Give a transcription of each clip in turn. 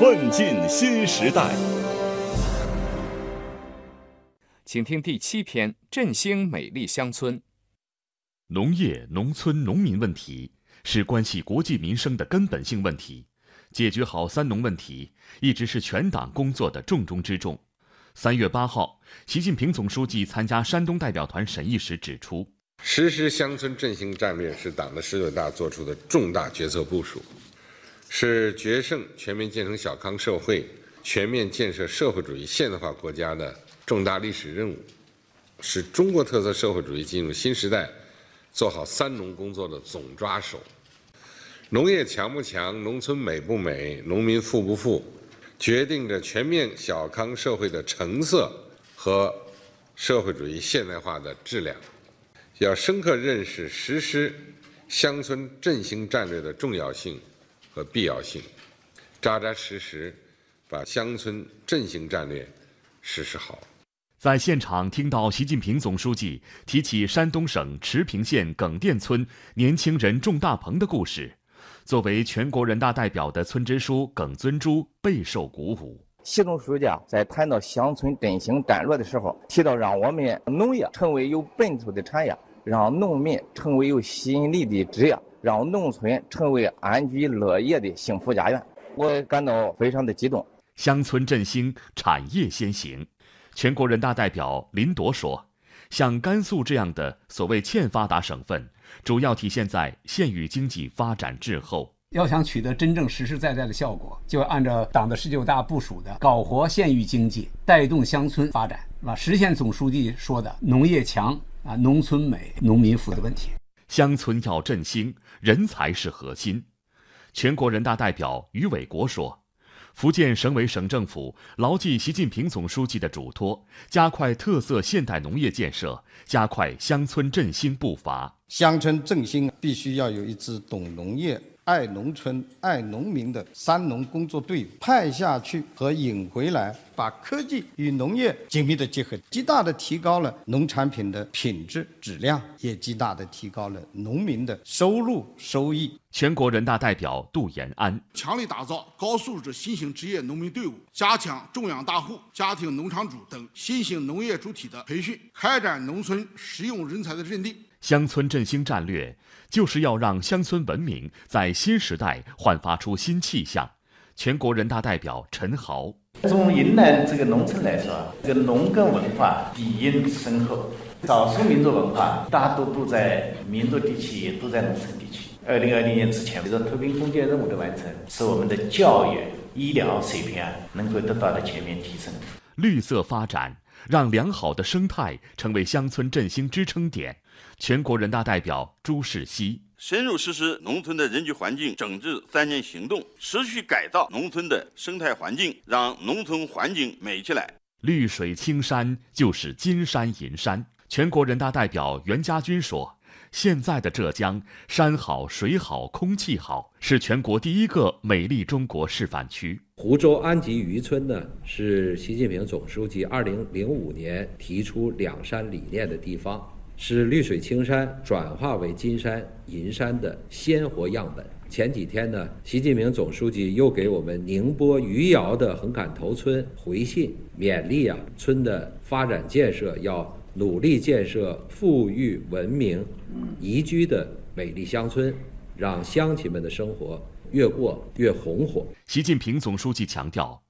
奋进新时代。请听第七篇：振兴美丽乡村。农业、农村、农民问题是关系国计民生的根本性问题，解决好“三农”问题一直是全党工作的重中之重。三月八号，习近平总书记参加山东代表团审议时指出，实施乡村振兴战略是党的十九大作出的重大决策部署，是决胜全面建成小康社会、全面建设社会主义现代化国家的重大历史任务，是中国特色社会主义进入新时代。做好“三农”工作的总抓手，农业强不强，农村美不美，农民富不富，决定着全面小康社会的成色和社会主义现代化的质量。要深刻认识实施乡村振兴战略的重要性和必要性，扎扎实实把乡村振兴战略实施好。在现场听到习近平总书记提起山东省茌平县耿店村年轻人种大棚的故事，作为全国人大代表的村支书耿尊珠备受鼓舞。习总书记啊在谈到乡村振兴战略的时候，提到让我们农业成为有奔头的产业，让农民成为有吸引力的职业，让农村成为安居乐业的幸福家园，我感到非常的激动。乡村振兴，产业先行。全国人大代表林铎说：“像甘肃这样的所谓欠发达省份，主要体现在县域经济发展滞后。要想取得真正实实在在的效果，就要按照党的十九大部署的，搞活县域经济，带动乡村发展，是吧？实现总书记说的农业强啊，农村美，农民富的问题。乡村要振兴，人才是核心。”全国人大代表于伟国说。福建省委省政府牢记习近平总书记的嘱托，加快特色现代农业建设，加快乡村振兴步伐。乡村振兴必须要有一支懂农业。爱农村、爱农民的“三农”工作队伍派下去和引回来，把科技与农业紧密的结合，极大的提高了农产品的品质质量，也极大的提高了农民的收入收益。全国人大代表杜延安强力打造高素质新型职业农民队伍，加强种养大户、家庭农场主等新型农业主体的培训，开展农村实用人才的认定。乡村振兴战略就是要让乡村文明在新时代焕发出新气象。全国人大代表陈豪，从云南这个农村来说，这个农耕文化底蕴深厚，少数民族文化大多都在民族地区，也都在农村地区。二零二零年之前，这个脱贫攻坚任务的完成，使我们的教育、医疗水平啊能够得到了全面提升。绿色发展，让良好的生态成为乡村振兴支撑点。全国人大代表朱世熙深入实施农村的人居环境整治三年行动，持续改造农村的生态环境，让农村环境美起来。绿水青山就是金山银山。全国人大代表袁家军说：“现在的浙江，山好水好空气好，是全国第一个美丽中国示范区。湖州安吉渔村呢，是习近平总书记二零零五年提出两山理念的地方。”是绿水青山转化为金山银山的鲜活样本。前几天呢，习近平总书记又给我们宁波余姚的横坎头村回信，勉励啊村的发展建设要努力建设富裕文明、宜居的美丽乡村，让乡亲们的生活越过越红火。习近平总书记强调。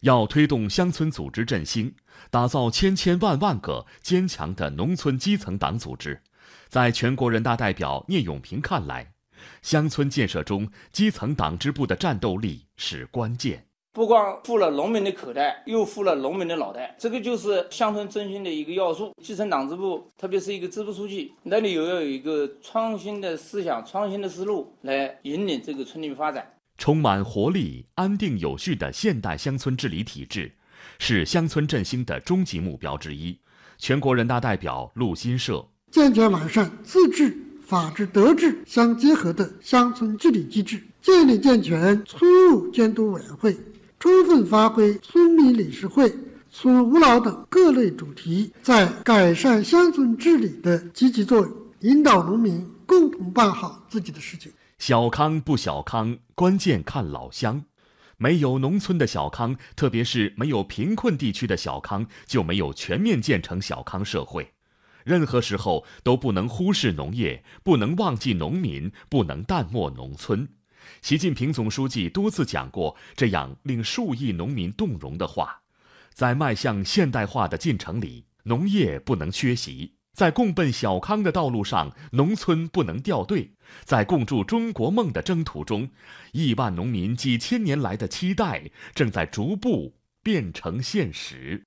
要推动乡村组织振兴，打造千千万万个坚强的农村基层党组织。在全国人大代表聂永平看来，乡村建设中基层党支部的战斗力是关键。不光富了农民的口袋，又富了农民的脑袋，这个就是乡村振兴的一个要素。基层党支部，特别是一个支部书记，那里又要有一个创新的思想、创新的思路来引领这个村里发展。充满活力、安定有序的现代乡村治理体制，是乡村振兴的终极目标之一。全国人大代表陆新社健全完善自治、法治、德治相结合的乡村治理机制，建立健全村务监督委员会，充分发挥村民理事会、村务劳等各类主题在改善乡村治理的积极作用，引导农民共同办好自己的事情。小康不小康，关键看老乡。没有农村的小康，特别是没有贫困地区的小康，就没有全面建成小康社会。任何时候都不能忽视农业，不能忘记农民，不能淡漠农村。习近平总书记多次讲过这样令数亿农民动容的话：在迈向现代化的进程里，农业不能缺席；在共奔小康的道路上，农村不能掉队；在共筑中国梦的征途中，亿万农民几千年来的期待正在逐步变成现实。